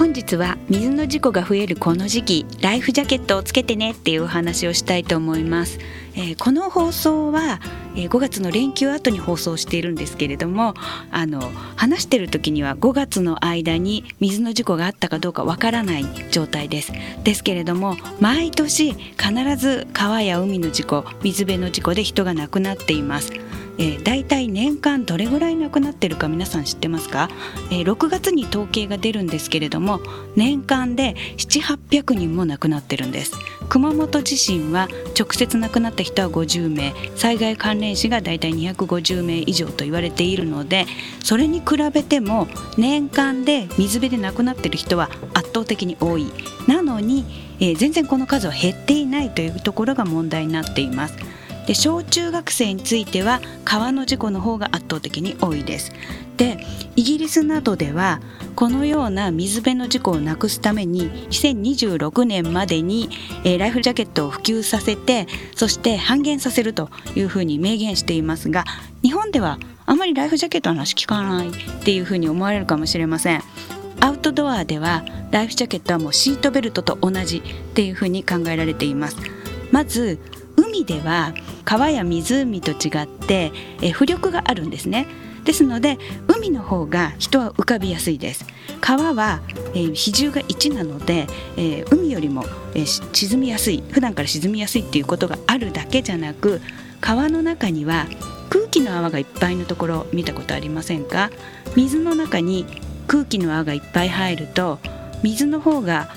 本日は水の事故が増えるこの時期ライフジャケットをつけてねっていうお話をしたいと思います、えー、この放送は、えー、5月の連休後に放送しているんですけれどもあの話してる時には5月の間に水の事故があったかどうかわからない状態です。ですけれども毎年必ず川や海の事故水辺の事故で人が亡くなっています。えー、大体年間どれぐらい亡くなってるか皆さん知ってますか、えー、6月に統計が出るんですけれども年間で7800人も亡くなってるんです。熊本地震は直接亡くなった人は50名災害関連死が大体250名以上と言われているのでそれに比べても年間で水辺で亡くなってる人は圧倒的に多い。なのに、えー、全然この数は減っていないというところが問題になっています。で小中学生については川の事故の方が圧倒的に多いです。でイギリスなどではこのような水辺の事故をなくすために2026年までに、えー、ライフジャケットを普及させてそして半減させるというふうに明言していますが日本ではあまりライフジャケットの話聞かないっていうふうに思われるかもしれません。アウトドアではライフジャケットはもうシートベルトと同じっていうふうに考えられています。まず海では川や湖と違ってえ浮力があるんですね。ですので海の方が人は浮かびやすいです。川は、えー、比重が1なので、えー、海よりも、えー、沈みやすい普段から沈みやすいっていうことがあるだけじゃなく川の中には空気の泡がいっぱいのところ見たことありませんか？水の中に空気の泡がいっぱい入ると水の方が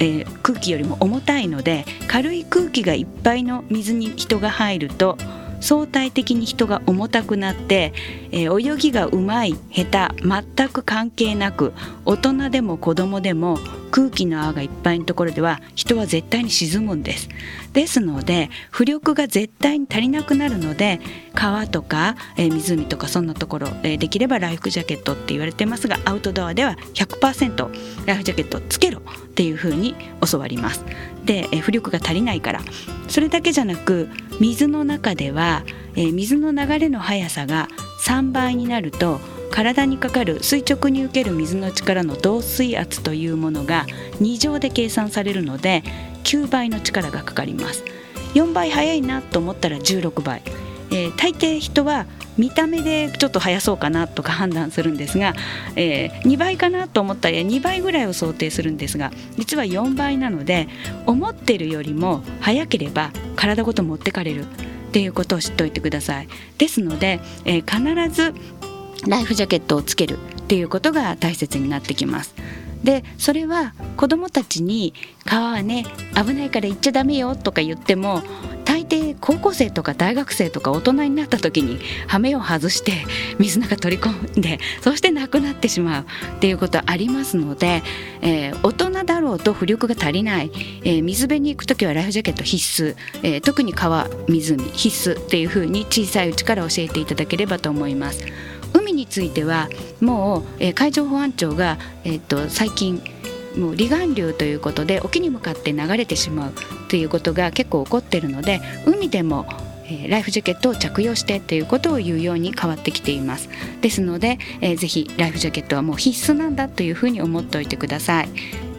えー、空気よりも重たいので軽い空気がいっぱいの水に人が入ると相対的に人が重たくなって、えー、泳ぎがうまい下手全く関係なく大人でも子供でも空気の泡がいっぱいのところでは人は絶対に沈むんです。ですので浮力が絶対に足りなくなるので川とか、えー、湖とかそんなところ、えー、できればライフジャケットって言われてますがアウトドアでは100%ライフジャケットつけろっていうふうに教わります。で、えー、浮力が足りないから。それだけじゃなく水の中では、え、水の流れの速さが3倍になると体にかかる垂直に受ける水の力の導水圧というものが2乗で計算されるので9倍の力がかかります。4倍速いなと思ったら16倍、えー、大抵人は見た目でちょっと速そうかなとか判断するんですが、えー、2倍かなと思ったら2倍ぐらいを想定するんですが実は4倍なので思ってるよりも速ければ体ごと持ってかれるっていうことを知っておいてくださいですので、えー、必ずライフジャケットをつけるっていうことが大切になってきます。でそれは子どもたちに川はね危ないから行っちゃダメよとか言っても高校生とか大学生とか大人になった時に羽目を外して水の中取り込んでそして亡くなってしまうっていうことはありますので、えー、大人だろうと浮力が足りない、えー、水辺に行く時はライフジャケット必須、えー、特に川湖必須っていうふうに小さいうちから教えていただければと思います。海についてはもう、えー、海上保安庁が、えーと、最近もう離岸流ということで沖に向かって流れてしまうということが結構起こっているので海でもライフジャケットを着用してということを言うように変わってきています。ですので、えー、ぜひライフジャケットはもう必須なんだというふうに思っておいてください。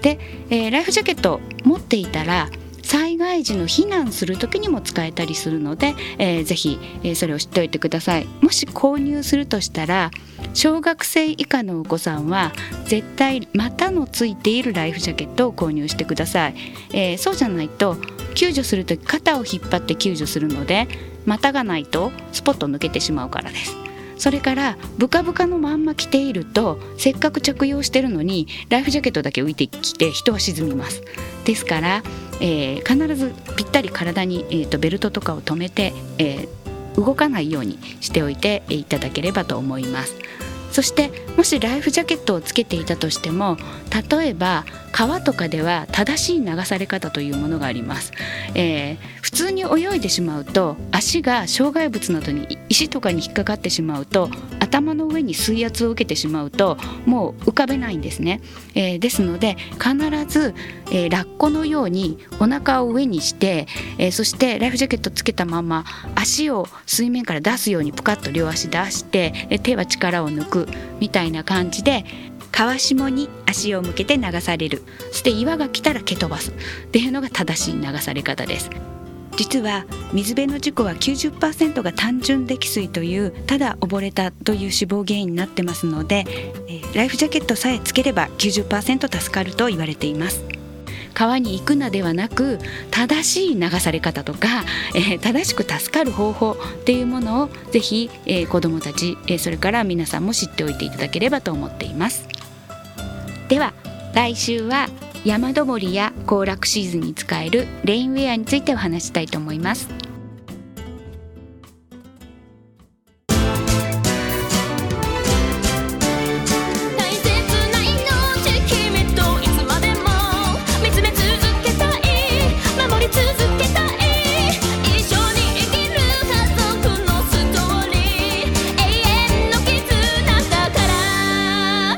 で、えー、ライフジャケット持っていたら災害時の避難する時にも使えたりするので、えー、ぜひ、えー、それを知っておいてください。もし購入するとしたら小学生以下のお子さんは絶対股のついているライフジャケットを購入してください、えー、そうじゃないと救助する時肩を引っ張って救助するので股がないとスポッと抜けてしまうからです。それからブカブカのまんま着ているとせっかく着用してるのにライフジャケットだけ浮いてきて人は沈みます。ですから、えー、必ずぴったり体に、えーと、ベルトとかを止めて、えー、動かないようにしておいていただければと思います。そしてもしライフジャケットをつけていたとしても例えば川とかでは正しい流され方というものがあります、えー、普通に泳いでしまうと足が障害物などに石とかに引っかかってしまうと頭の上に水圧を受けてしまうともう浮かべないんですね、えー、ですので必ず、えー、ラッコのようにお腹を上にして、えー、そしてライフジャケットつけたまま足を水面から出すようにプカッと両足出して、え手は力を抜くみたいなな感じで川下に足を向けて流される。そして岩が来たら蹴飛ばす。っていうのが正しい流され方です。実は水辺の事故は90%が単純溺水というただ溺れたという死亡原因になってますので、えライフジャケットさえつければ90%助かると言われています。川に行くなではなく正しい流され方とか、えー、正しく助かる方法っていうものをぜひ、えー、子どもたち、えー、それから皆さんも知っておいていただければと思っています。では来週は山登りや行楽シーズンに使えるレインウェアについてお話したいと思います。